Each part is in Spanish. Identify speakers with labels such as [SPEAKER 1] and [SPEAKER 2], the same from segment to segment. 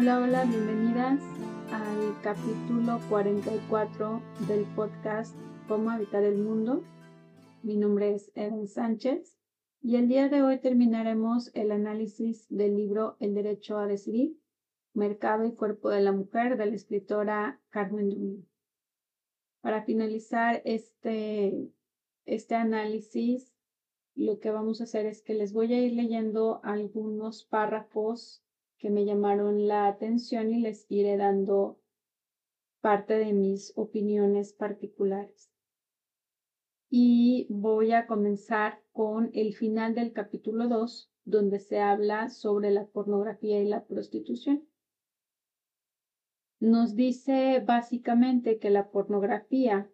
[SPEAKER 1] Hola, hola, bienvenidas al capítulo 44 del podcast Cómo habitar el mundo. Mi nombre es Eden Sánchez y el día de hoy terminaremos el análisis del libro El derecho a decidir, Mercado y cuerpo de la mujer de la escritora Carmen Dumont. Para finalizar este, este análisis, lo que vamos a hacer es que les voy a ir leyendo algunos párrafos que me llamaron la atención y les iré dando parte de mis opiniones particulares. Y voy a comenzar con el final del capítulo 2, donde se habla sobre la pornografía y la prostitución. Nos dice básicamente que la pornografía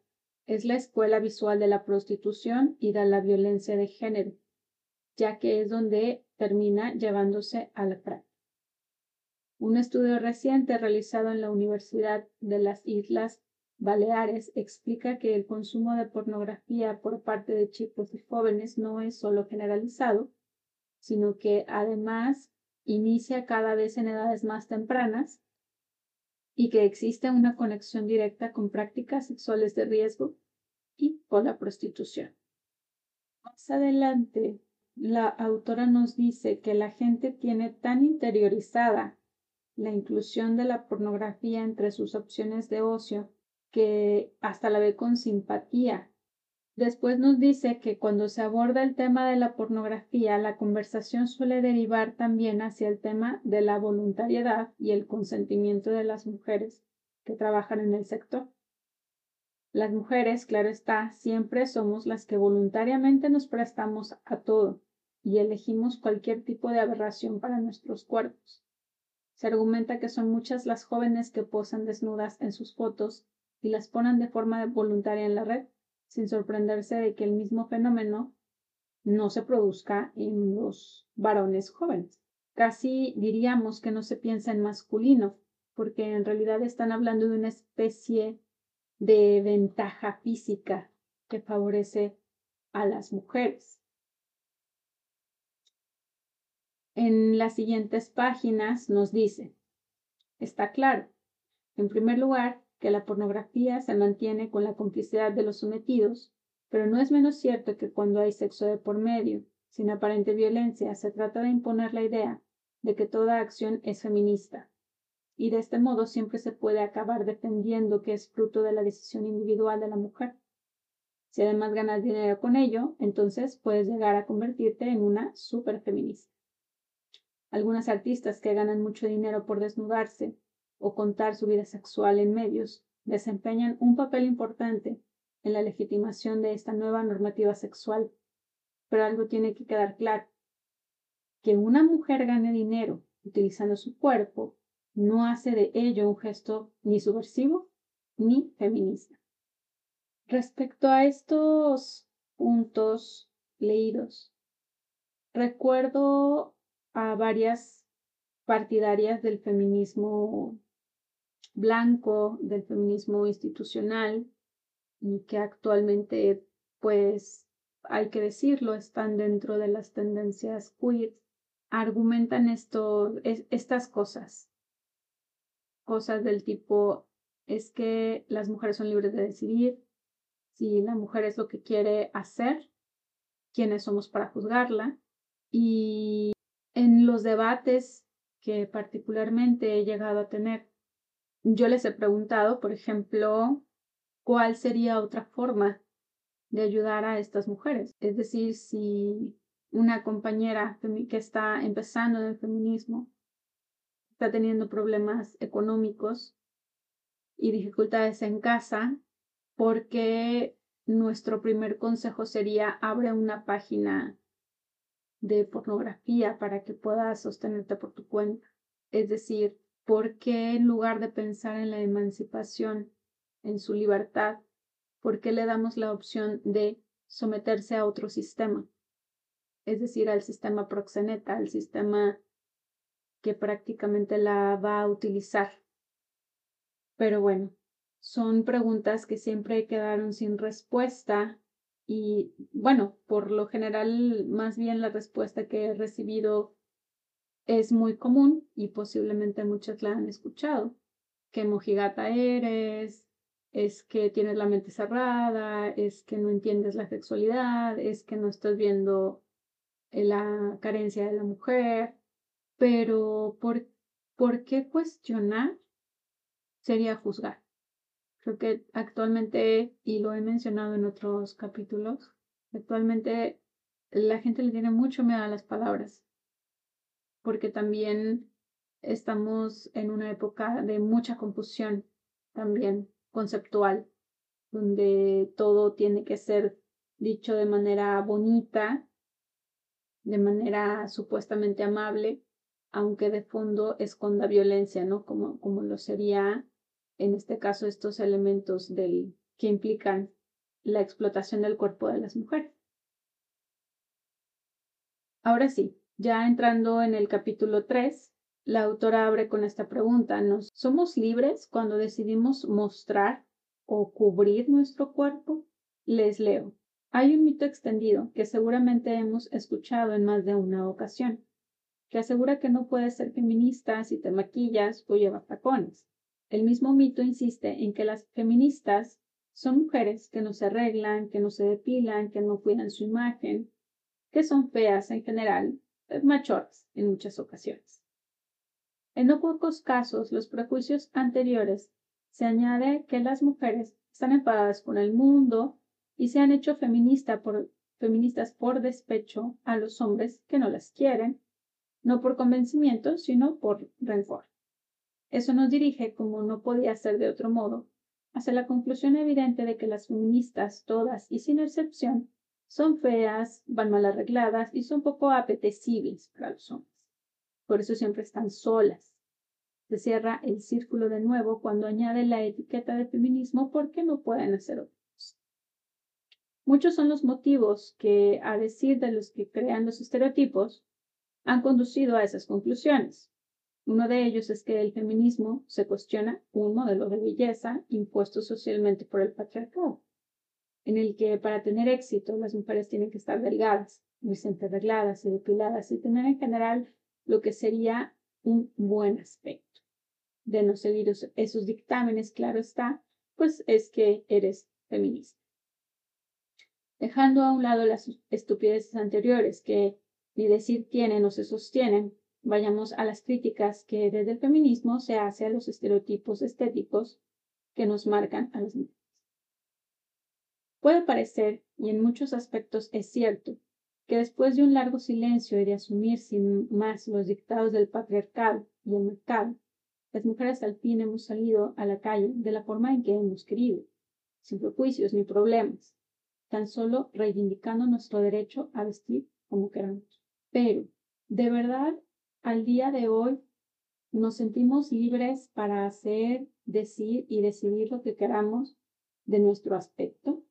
[SPEAKER 1] es la escuela visual de la prostitución y de la violencia de género, ya que es donde termina llevándose a la práctica. Un estudio reciente realizado en la Universidad de las Islas Baleares explica que el consumo de pornografía por parte de chicos y jóvenes no es solo generalizado, sino que además inicia cada vez en edades más tempranas y que existe una conexión directa con prácticas sexuales de riesgo y con la prostitución. Más adelante, la autora nos dice que la gente tiene tan interiorizada la inclusión de la pornografía entre sus opciones de ocio, que hasta la ve con simpatía. Después nos dice que cuando se aborda el tema de la pornografía, la conversación suele derivar también hacia el tema de la voluntariedad y el consentimiento de las mujeres que trabajan en el sector. Las mujeres, claro está, siempre somos las que voluntariamente nos prestamos a todo y elegimos cualquier tipo de aberración para nuestros cuerpos. Se argumenta que son muchas las jóvenes que posan desnudas en sus fotos y las ponen de forma voluntaria en la red, sin sorprenderse de que el mismo fenómeno no se produzca en los varones jóvenes. Casi diríamos que no se piensa en masculino, porque en realidad están hablando de una especie de ventaja física que favorece a las mujeres. en las siguientes páginas nos dice, está claro, en primer lugar, que la pornografía se mantiene con la complicidad de los sometidos, pero no es menos cierto que cuando hay sexo de por medio, sin aparente violencia, se trata de imponer la idea de que toda acción es feminista, y de este modo siempre se puede acabar defendiendo que es fruto de la decisión individual de la mujer. Si además ganas dinero con ello, entonces puedes llegar a convertirte en una superfeminista. Algunas artistas que ganan mucho dinero por desnudarse o contar su vida sexual en medios desempeñan un papel importante en la legitimación de esta nueva normativa sexual. Pero algo tiene que quedar claro. Que una mujer gane dinero utilizando su cuerpo no hace de ello un gesto ni subversivo ni feminista. Respecto a estos puntos leídos, recuerdo a varias partidarias del feminismo blanco, del feminismo institucional, que actualmente, pues, hay que decirlo, están dentro de las tendencias queer, argumentan estas cosas, cosas del tipo, es que las mujeres son libres de decidir, si la mujer es lo que quiere hacer, quiénes somos para juzgarla, y en los debates que particularmente he llegado a tener, yo les he preguntado, por ejemplo, cuál sería otra forma de ayudar a estas mujeres. Es decir, si una compañera que está empezando en el feminismo está teniendo problemas económicos y dificultades en casa, porque nuestro primer consejo sería abre una página de pornografía para que puedas sostenerte por tu cuenta. Es decir, ¿por qué en lugar de pensar en la emancipación, en su libertad, por qué le damos la opción de someterse a otro sistema? Es decir, al sistema proxeneta, al sistema que prácticamente la va a utilizar. Pero bueno, son preguntas que siempre quedaron sin respuesta y bueno, por lo general, más bien la respuesta que he recibido es muy común y posiblemente muchas la han escuchado. Que mojigata eres, es que tienes la mente cerrada, es que no entiendes la sexualidad, es que no estás viendo la carencia de la mujer. Pero, ¿por, ¿por qué cuestionar sería juzgar? Creo que actualmente, y lo he mencionado en otros capítulos, actualmente la gente le tiene mucho miedo a las palabras, porque también estamos en una época de mucha confusión también conceptual, donde todo tiene que ser dicho de manera bonita, de manera supuestamente amable, aunque de fondo esconda violencia, ¿no? Como, como lo sería en este caso estos elementos del, que implican la explotación del cuerpo de las mujeres. Ahora sí, ya entrando en el capítulo 3, la autora abre con esta pregunta, ¿nos somos libres cuando decidimos mostrar o cubrir nuestro cuerpo? Les leo. Hay un mito extendido que seguramente hemos escuchado en más de una ocasión, que asegura que no puedes ser feminista si te maquillas o llevas tacones. El mismo mito insiste en que las feministas son mujeres que no se arreglan, que no se depilan, que no cuidan su imagen, que son feas en general, eh, en muchas ocasiones. En no pocos casos, los prejuicios anteriores se añade que las mujeres están enfadadas con el mundo y se han hecho feminista por, feministas por despecho a los hombres que no las quieren, no por convencimiento, sino por rencor. Eso nos dirige, como no podía ser de otro modo, hacia la conclusión evidente de que las feministas, todas y sin excepción, son feas, van mal arregladas y son poco apetecibles para los hombres. Por eso siempre están solas. Se cierra el círculo de nuevo cuando añade la etiqueta de feminismo porque no pueden hacer otros. Muchos son los motivos que, a decir de los que crean los estereotipos, han conducido a esas conclusiones. Uno de ellos es que el feminismo se cuestiona un modelo de belleza impuesto socialmente por el patriarcado, en el que para tener éxito las mujeres tienen que estar delgadas, muy arregladas y depiladas y tener en general lo que sería un buen aspecto. De no seguir esos dictámenes, claro está, pues es que eres feminista. Dejando a un lado las estupideces anteriores que ni decir tienen o se sostienen, vayamos a las críticas que desde el feminismo se hace a los estereotipos estéticos que nos marcan a las mujeres. Puede parecer, y en muchos aspectos es cierto, que después de un largo silencio y de asumir sin más los dictados del patriarcado y el mercado, las mujeres al fin hemos salido a la calle de la forma en que hemos querido, sin prejuicios ni problemas, tan solo reivindicando nuestro derecho a vestir como queramos. Pero, ¿de verdad al día de hoy nos sentimos libres para hacer, decir y decidir lo que queramos de nuestro aspecto?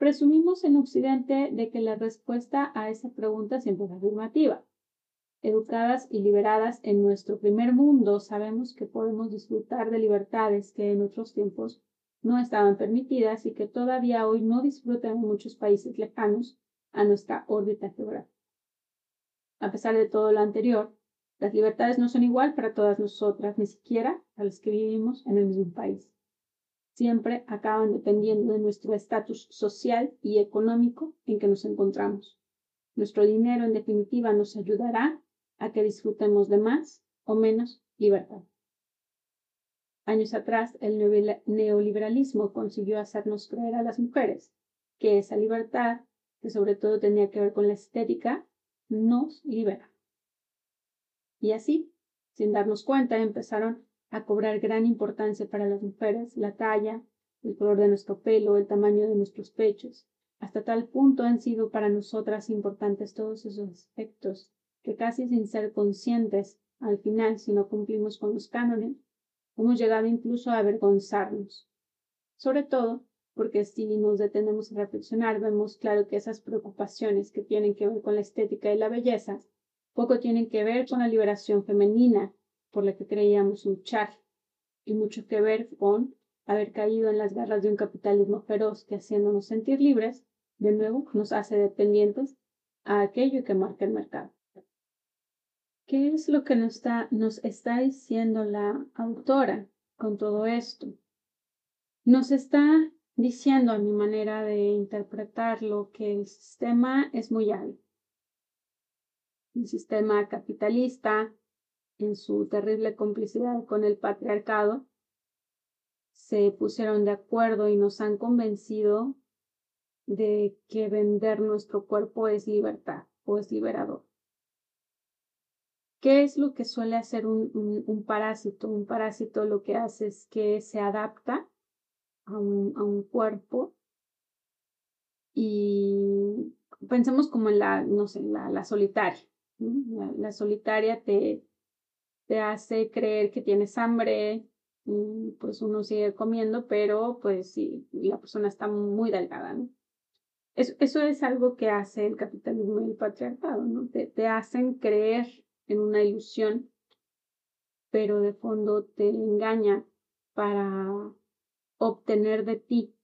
[SPEAKER 1] Presumimos en Occidente de que la respuesta a esa pregunta siempre es afirmativa. Educadas y liberadas en nuestro primer mundo, sabemos que podemos disfrutar de libertades que en otros tiempos no estaban permitidas y que todavía hoy no disfrutan en muchos países lejanos a nuestra órbita geográfica. A pesar de todo lo anterior, las libertades no son igual para todas nosotras, ni siquiera a las que vivimos en el mismo país. Siempre acaban dependiendo de nuestro estatus social y económico en que nos encontramos. Nuestro dinero, en definitiva, nos ayudará a que disfrutemos de más o menos libertad. Años atrás, el neoliberalismo consiguió hacernos creer a las mujeres que esa libertad, que sobre todo tenía que ver con la estética, nos libera. Y así, sin darnos cuenta, empezaron a cobrar gran importancia para las mujeres la talla, el color de nuestro pelo, el tamaño de nuestros pechos. Hasta tal punto han sido para nosotras importantes todos esos aspectos que casi sin ser conscientes, al final, si no cumplimos con los cánones, hemos llegado incluso a avergonzarnos. Sobre todo porque si nos detenemos a reflexionar, vemos claro que esas preocupaciones que tienen que ver con la estética y la belleza poco tienen que ver con la liberación femenina por la que creíamos luchar y mucho que ver con haber caído en las garras de un capitalismo feroz que haciéndonos sentir libres, de nuevo nos hace dependientes a aquello que marca el mercado. ¿Qué es lo que nos está, nos está diciendo la autora con todo esto? Nos está diciendo a mi manera de interpretarlo que el sistema es muy hábil. El sistema capitalista, en su terrible complicidad con el patriarcado, se pusieron de acuerdo y nos han convencido de que vender nuestro cuerpo es libertad o es liberador. ¿Qué es lo que suele hacer un, un, parásito? Un parásito lo que hace es que se adapta a un, a un cuerpo y pensemos como en la, no sé, la, la solitaria. La, solitaria te, te hace creer que tienes hambre, pues uno sigue comiendo, pero pues sí, la persona está muy delgada. Eso, eso es algo que hace el capitalismo y el patriarcado, ¿no? Te, te hacen creer en una ilusión, pero de fondo te engaña para obtener de ti,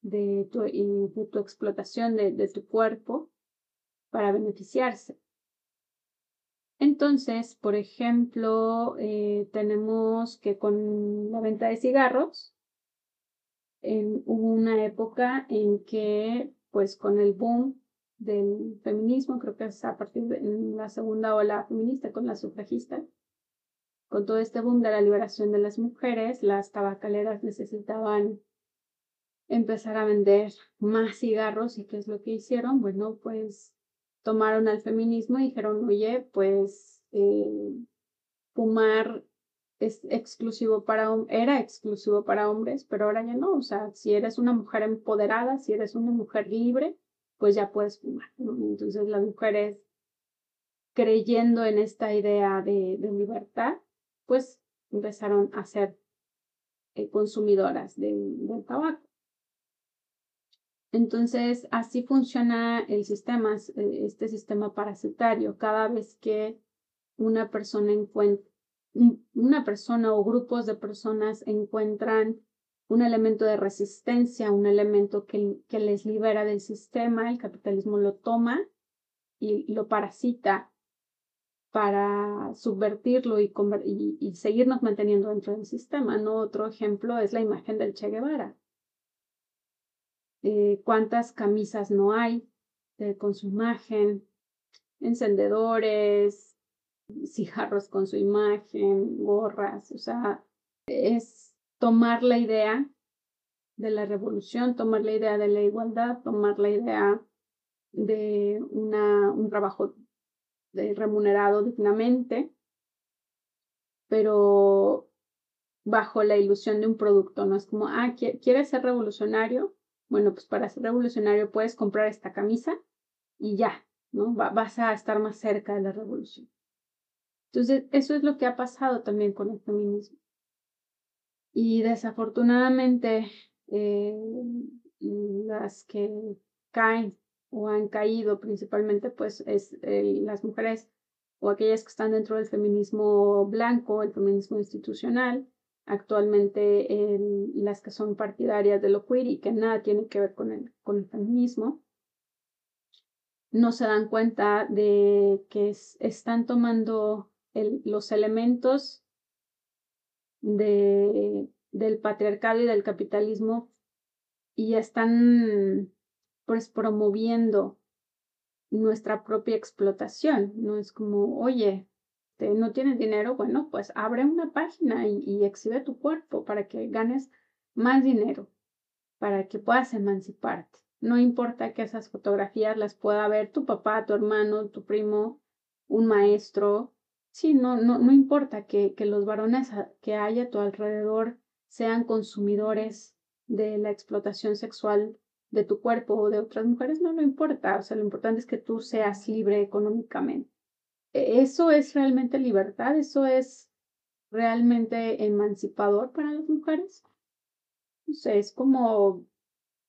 [SPEAKER 1] de tu, de tu explotación de, de tu cuerpo, para beneficiarse. Entonces, por ejemplo, eh, tenemos que con la venta de cigarros, en, hubo una época en que, pues con el boom del feminismo, creo que es a partir de la segunda ola feminista con la sufragista, con todo este boom de la liberación de las mujeres, las tabacaleras necesitaban empezar a vender más cigarros y qué es lo que hicieron, bueno, pues tomaron al feminismo y dijeron, oye, pues eh, fumar es exclusivo para era exclusivo para hombres, pero ahora ya no, o sea, si eres una mujer empoderada, si eres una mujer libre, pues ya puedes fumar. Entonces las mujeres creyendo en esta idea de, libertad, pues empezaron a ser eh, consumidoras del, tabaco. Entonces, así funciona el sistema, eh, este sistema parasitario. Cada vez que una persona encuentra, una persona o grupos de personas encuentran un elemento de resistencia, un elemento que, les libera del sistema, el capitalismo lo toma y, lo parasita para subvertirlo y, y, seguirnos manteniendo dentro del sistema. ¿no? Otro ejemplo es la imagen del Che Guevara. Eh, ¿Cuántas camisas no hay con su imagen? Encendedores, cigarros con su imagen, gorras, o sea, es tomar la idea de la revolución, tomar la idea de la igualdad, tomar la idea de una, un trabajo remunerado dignamente, pero bajo la ilusión de un producto, no es como, ah, ¿quieres ser revolucionario? Bueno, pues para ser revolucionario puedes comprar esta camisa y ya, ¿no? vas a estar más cerca de la revolución. Entonces, eso es lo que ha pasado también con el feminismo. Y desafortunadamente, eh, las que caen o han caído principalmente, pues es las mujeres o aquellas que están dentro del feminismo blanco, el feminismo institucional, actualmente las que son partidarias de lo queer y que nada tiene que ver con el, con el feminismo, no se dan cuenta de que están tomando los elementos de, del patriarcado y del capitalismo y están pues promoviendo nuestra propia explotación. No es como, oye, no tienes dinero, bueno, pues abre una página y, exhibe tu cuerpo para que ganes más dinero, para que puedas emanciparte. No importa que esas fotografías las pueda ver tu papá, tu hermano, tu primo, un maestro, Sí, no, no, no importa que, que los varones que hay a tu alrededor sean consumidores de la explotación sexual de tu cuerpo o de otras mujeres, no, no importa. O sea, lo importante es que tú seas libre económicamente. E, ¿Eso es realmente libertad? ¿Eso es realmente emancipador para las mujeres? No sé, es como,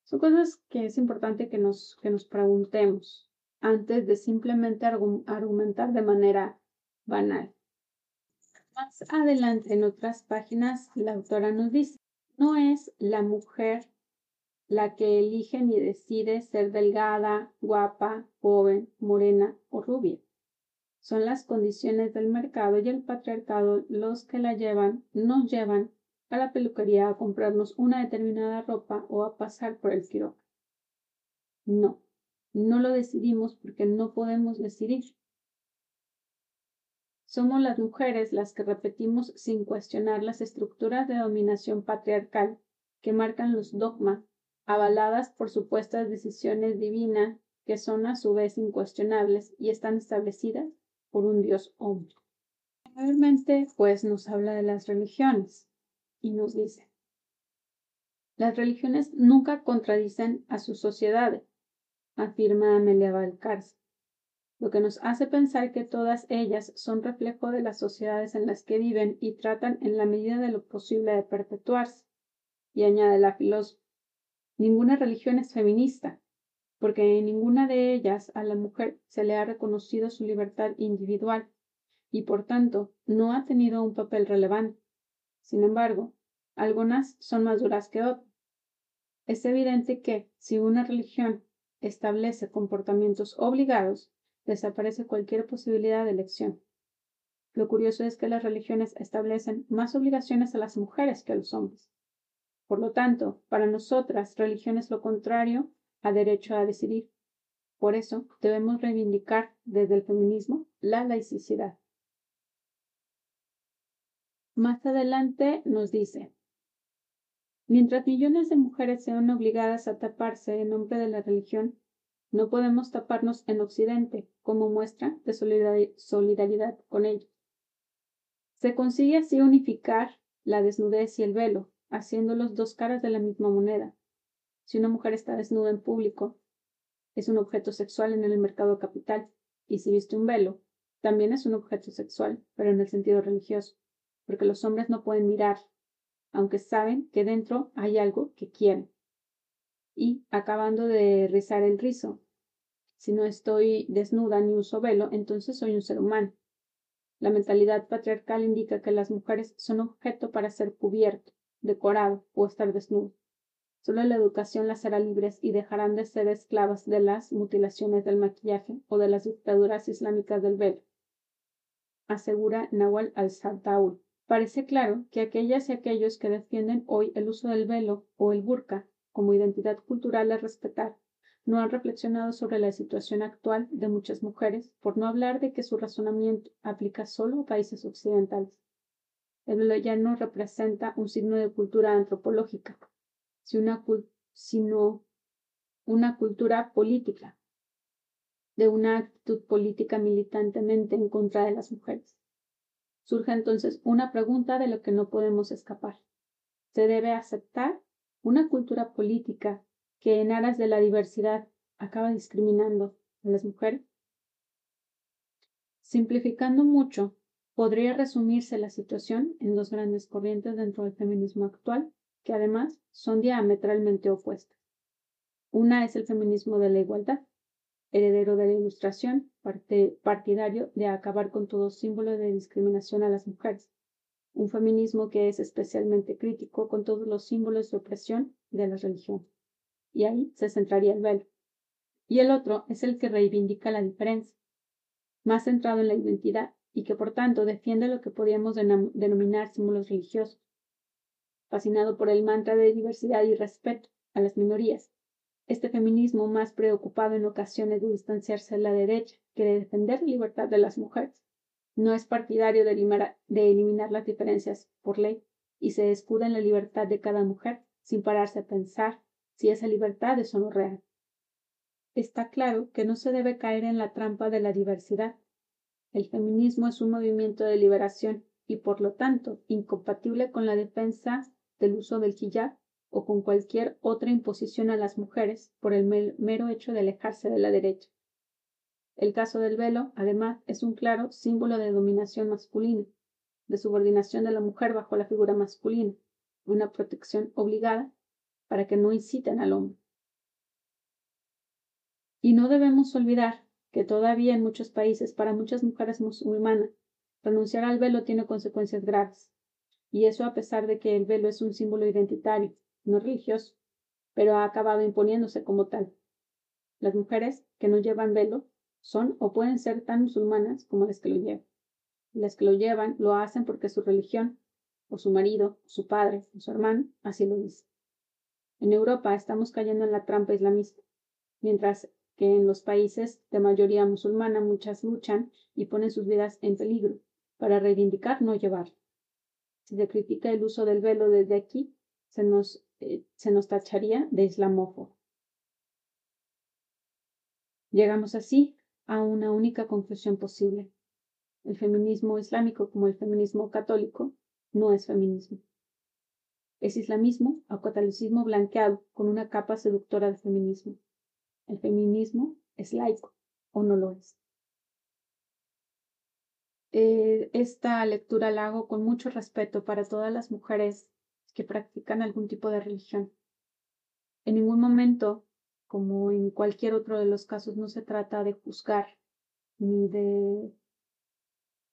[SPEAKER 1] son cosas que es importante que nos, que nos preguntemos antes de simplemente argumentar de manera banal. Más adelante en otras páginas, la autora nos dice, no es la mujer la que elige ni decide ser delgada, guapa, joven, morena o rubia. Son las condiciones del mercado y el patriarcado los que la llevan, nos llevan a la peluquería a comprarnos una determinada ropa o a pasar por el quirófano. No, no lo decidimos porque no podemos decidir. Somos las mujeres las que repetimos sin cuestionar las estructuras de dominación patriarcal que marcan los dogmas, avaladas por supuestas decisiones divinas que son a su vez incuestionables y están establecidas por un Dios pues nos habla de las religiones y nos dice, las religiones nunca contradicen a sus sociedades, afirma Amelia Valcárcel lo que nos hace pensar que todas ellas son reflejo de las sociedades en las que viven y tratan en la medida de lo posible de perpetuarse. Y añade la filósofa, ninguna religión es feminista, porque en ninguna de ellas a la mujer se le ha reconocido su libertad individual y por tanto no ha tenido un papel relevante. Sin embargo, algunas son más duras que otras. Es evidente que si una religión establece comportamientos obligados, desaparece cualquier posibilidad de elección. Lo curioso es que las religiones establecen más obligaciones a las mujeres que a los hombres. Por lo tanto, para nosotras, religión es lo contrario a derecho a decidir. Por eso, debemos reivindicar desde el feminismo la laicidad. Más adelante nos dice, mientras millones de mujeres sean obligadas a taparse en nombre de la religión, no podemos taparnos en Occidente como muestra de solidaridad con ellos. Se consigue así unificar la desnudez y el velo, haciendo los dos caras de la misma moneda. Si una mujer está desnuda en público, es un objeto sexual en el mercado capital, y si viste un velo, también es un objeto sexual, pero en el sentido religioso, porque los hombres no pueden mirar, aunque saben que dentro hay algo que quieren. Y, acabando de rizar el rizo, si no estoy desnuda ni uso velo, entonces soy un ser humano. La mentalidad patriarcal indica que las mujeres son objeto para ser cubierto, decorado o estar desnudo. Solo la educación las hará libres y dejarán de ser esclavas de las mutilaciones del maquillaje o de las dictaduras islámicas del velo, asegura Nawal al-Sartaul. Parece claro que aquellas y aquellos que defienden hoy el uso del velo o el burka como identidad cultural a respetar no han reflexionado sobre la situación actual de muchas mujeres, por no hablar de que su razonamiento aplica solo a países occidentales. El velo ya no representa un signo de cultura antropológica, sino una cultura política, de una actitud política militantemente en contra de las mujeres. Surge entonces una pregunta de lo que no podemos escapar. ¿Se debe aceptar una cultura política que en aras de la diversidad acaba discriminando a las mujeres? Simplificando mucho, podría resumirse la situación en dos grandes corrientes dentro del feminismo actual, que además son diametralmente opuestas. Una es el feminismo de la igualdad, heredero de la ilustración, partidario de acabar con todo símbolo de discriminación a las mujeres. Un feminismo que es especialmente crítico con todos los símbolos de opresión de la religión y ahí se centraría el velo. Y el otro es el que reivindica la diferencia, más centrado en la identidad y que por tanto defiende lo que podríamos denominar símbolos religiosos, fascinado por el mantra de diversidad y respeto a las minorías. Este feminismo más preocupado en ocasiones de distanciarse de la derecha que de defender la libertad de las mujeres. No es partidario de eliminar, las diferencias por ley y se escuda en la libertad de cada mujer sin pararse a pensar si esa libertad es o no real. Está claro que no se debe caer en la trampa de la diversidad. El feminismo es un movimiento de liberación y por lo tanto incompatible con la defensa del uso del hijab o con cualquier otra imposición a las mujeres por el mero hecho de alejarse de la derecha. El caso del velo, además, es un claro símbolo de dominación masculina, de subordinación de la mujer bajo la figura masculina, una protección obligada para que no inciten al hombre. Y no debemos olvidar que todavía en muchos países, para muchas mujeres musulmanas, renunciar al velo tiene consecuencias graves. Y eso a pesar de que el velo es un símbolo identitario, no religioso, pero ha acabado imponiéndose como tal. Las mujeres que no llevan velo son o pueden ser tan musulmanas como las que lo llevan. Las que lo llevan lo hacen porque su religión, o su marido, o su padre, o su hermano, así lo dice. En Europa estamos cayendo en la trampa islamista, mientras que en los países de mayoría musulmana muchas luchan y ponen sus vidas en peligro para reivindicar no llevar. Si se critica el uso del velo desde aquí, se nos, eh, se nos tacharía de islamófobo. Llegamos así a una única conclusión posible. El feminismo islámico, como el feminismo católico, no es feminismo. Es islamismo o catolicismo blanqueado con una capa seductora de feminismo. El feminismo es laico o no lo es. Eh, esta lectura la hago con mucho respeto para todas las mujeres que practican algún tipo de religión. En ningún momento, como en cualquier otro de los casos, no se trata de juzgar ni de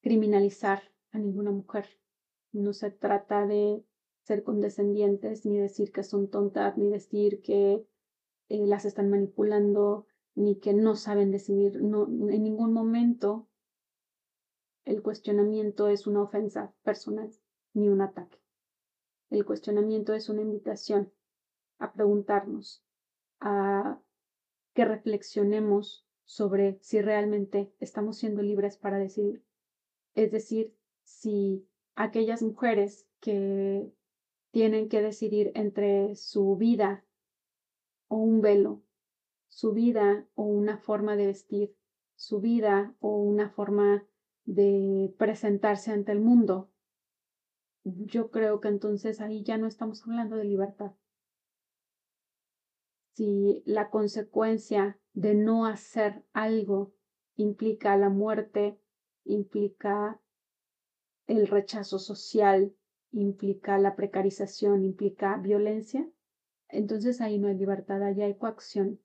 [SPEAKER 1] criminalizar a ninguna mujer. No se trata de ser condescendientes, ni decir que son tontas, ni decir que eh, las están manipulando, ni que no saben decidir. No, en ningún momento el cuestionamiento es una ofensa personal, ni un ataque. El cuestionamiento es una invitación a preguntarnos, a que reflexionemos sobre si realmente estamos siendo libres para decidir. Es decir, si aquellas mujeres que tienen que decidir entre su vida o un velo, su vida o una forma de vestir, su vida o una forma de presentarse ante el mundo, yo creo que entonces ahí ya no estamos hablando de libertad. Si la consecuencia de no hacer algo implica la muerte, implica el rechazo social, implica la precarización, implica violencia, entonces ahí no hay libertad, ahí hay coacción.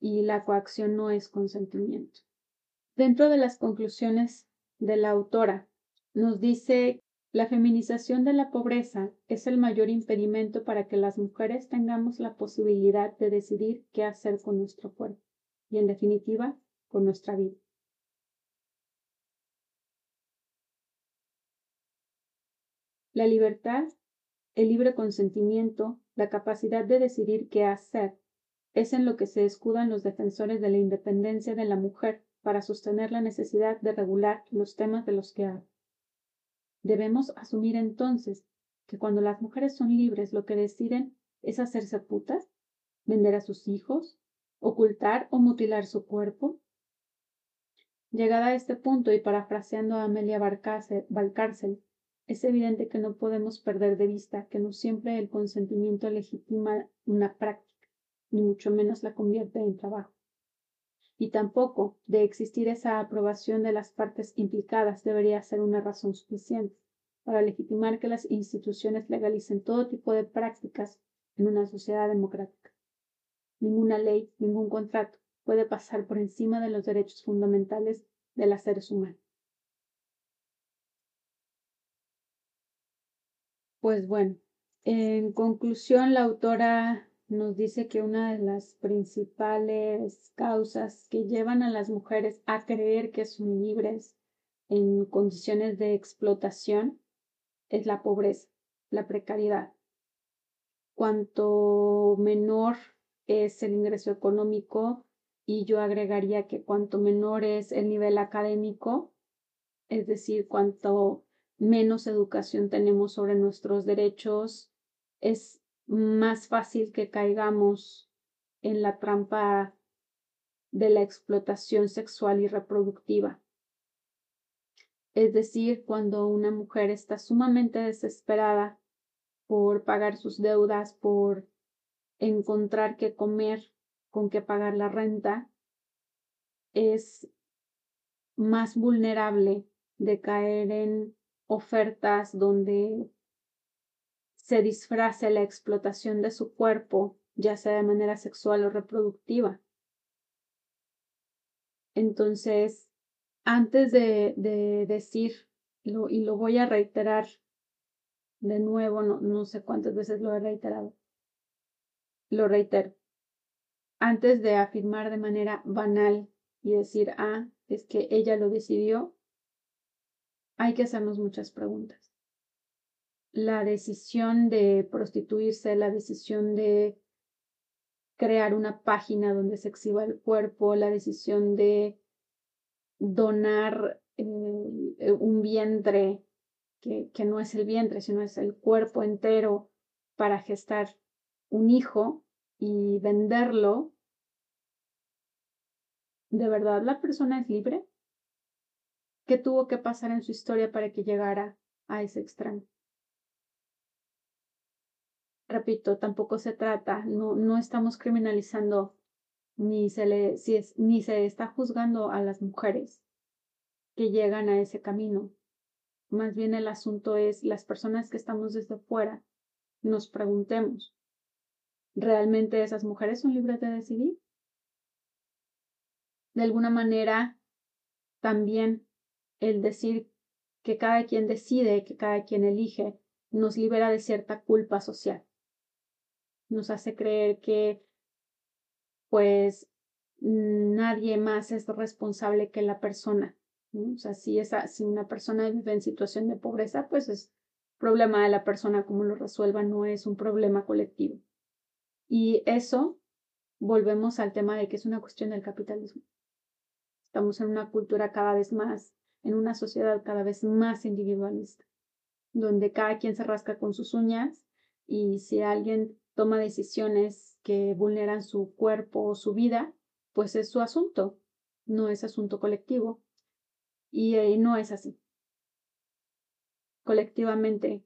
[SPEAKER 1] Y la coacción no es consentimiento. Dentro de las conclusiones de la autora, nos dice la feminización de la pobreza es el mayor impedimento para que las mujeres tengamos la posibilidad de decidir qué hacer con nuestro cuerpo y, en definitiva, con nuestra vida. La libertad, el libre consentimiento, la capacidad de decidir qué hacer, es en lo que se escudan los defensores de la independencia de la mujer para sostener la necesidad de regular los temas de los que habla. Debemos asumir entonces que cuando las mujeres son libres lo que deciden es hacerse putas, vender a sus hijos, ocultar o mutilar su cuerpo. Llegada a este punto y parafraseando a Amelia Valcárcel, es evidente que no podemos perder de vista que no siempre el consentimiento legitima una práctica, ni mucho menos la convierte en trabajo. Y tampoco de existir esa aprobación de las partes implicadas debería ser una razón suficiente para legitimar que las instituciones legalicen todo tipo de prácticas en una sociedad democrática. Ninguna ley, ningún contrato puede pasar por encima de los derechos fundamentales de los seres humanos. Pues bueno, en conclusión, la autora nos dice que una de las principales causas que llevan a las mujeres a creer que son libres en condiciones de explotación es la pobreza, la precariedad. Cuanto menor es el ingreso económico y yo agregaría que cuanto menor es el nivel académico, es decir, cuanto menos educación tenemos sobre nuestros derechos, es más fácil que caigamos en la trampa de la explotación sexual y reproductiva. Es decir, cuando una mujer está sumamente desesperada por pagar sus deudas, por encontrar qué comer, con qué pagar la renta, es más vulnerable de caer en ofertas donde se disfrace la explotación de su cuerpo, ya sea de manera sexual o reproductiva. Entonces, antes de, decir, y lo voy a reiterar de nuevo, no, no sé cuántas veces lo he reiterado, lo reitero, antes de afirmar de manera banal y decir, ah, es que ella lo decidió, hay que hacernos muchas preguntas. La decisión de prostituirse, la decisión de crear una página donde se exhiba el cuerpo, la decisión de donar eh, un vientre que, que no es el vientre, sino es el cuerpo entero para gestar un hijo y venderlo, ¿de verdad la persona es libre? ¿Qué tuvo que pasar en su historia para que llegara a ese extremo? Repito, tampoco se trata, no, no estamos criminalizando ni se le, si es, ni se está juzgando a las mujeres que llegan a ese camino. Más bien el asunto es las personas que estamos desde fuera nos preguntemos, ¿realmente esas mujeres son libres de decidir? De alguna manera, también el decir que cada quien decide, que cada quien elige, nos libera de cierta culpa social. Nos hace creer que pues nadie más es responsable que la persona. O sea, si, esa, si una persona vive en situación de pobreza, pues es problema de la persona, como lo resuelva, no es un problema colectivo. Y eso, volvemos al tema de que es una cuestión del capitalismo. Estamos en una cultura cada vez más, en una sociedad cada vez más individualista, donde cada quien se rasca con sus uñas y si alguien toma decisiones que vulneran su cuerpo o su vida, pues es su asunto, no es asunto colectivo. Y eh, no es así. Colectivamente,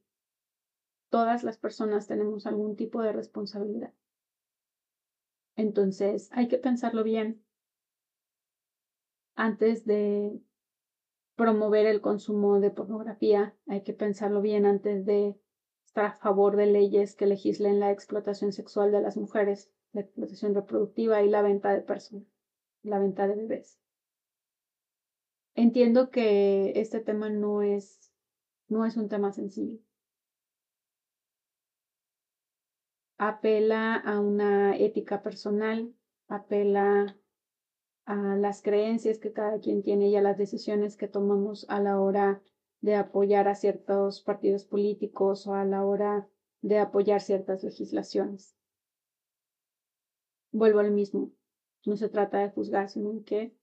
[SPEAKER 1] todas las personas tenemos algún tipo de responsabilidad. Entonces, hay que pensarlo bien antes de promover el consumo de pornografía. Hay que pensarlo bien antes de estar a favor de leyes que legislen la explotación sexual de las mujeres, la explotación reproductiva y la venta de personas, la venta de bebés. Entiendo que este tema no es, no es un tema sencillo. Apela a una ética personal, apela a las creencias que cada quien tiene y a las decisiones que tomamos a la hora de apoyar a ciertos partidos políticos o a la hora de apoyar ciertas legislaciones. Vuelvo al mismo. No se trata de juzgar, sino que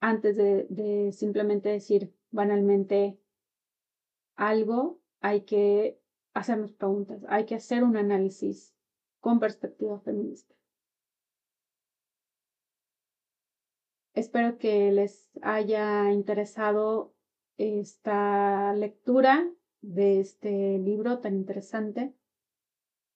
[SPEAKER 1] antes de, simplemente decir banalmente algo, hay que hacernos preguntas, hay que hacer un análisis con perspectiva feminista. Espero que les haya interesado esta lectura de este libro tan interesante.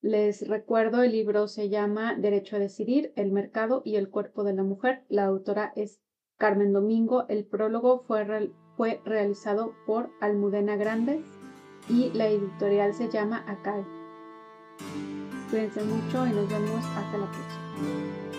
[SPEAKER 1] Les recuerdo, el libro se llama Derecho a Decidir, el mercado y el cuerpo de la mujer. La autora es Carmen Domingo. El prólogo fue, fue realizado por Almudena Grandes y la editorial se llama Acai. Cuídense mucho y nos vemos hasta la próxima.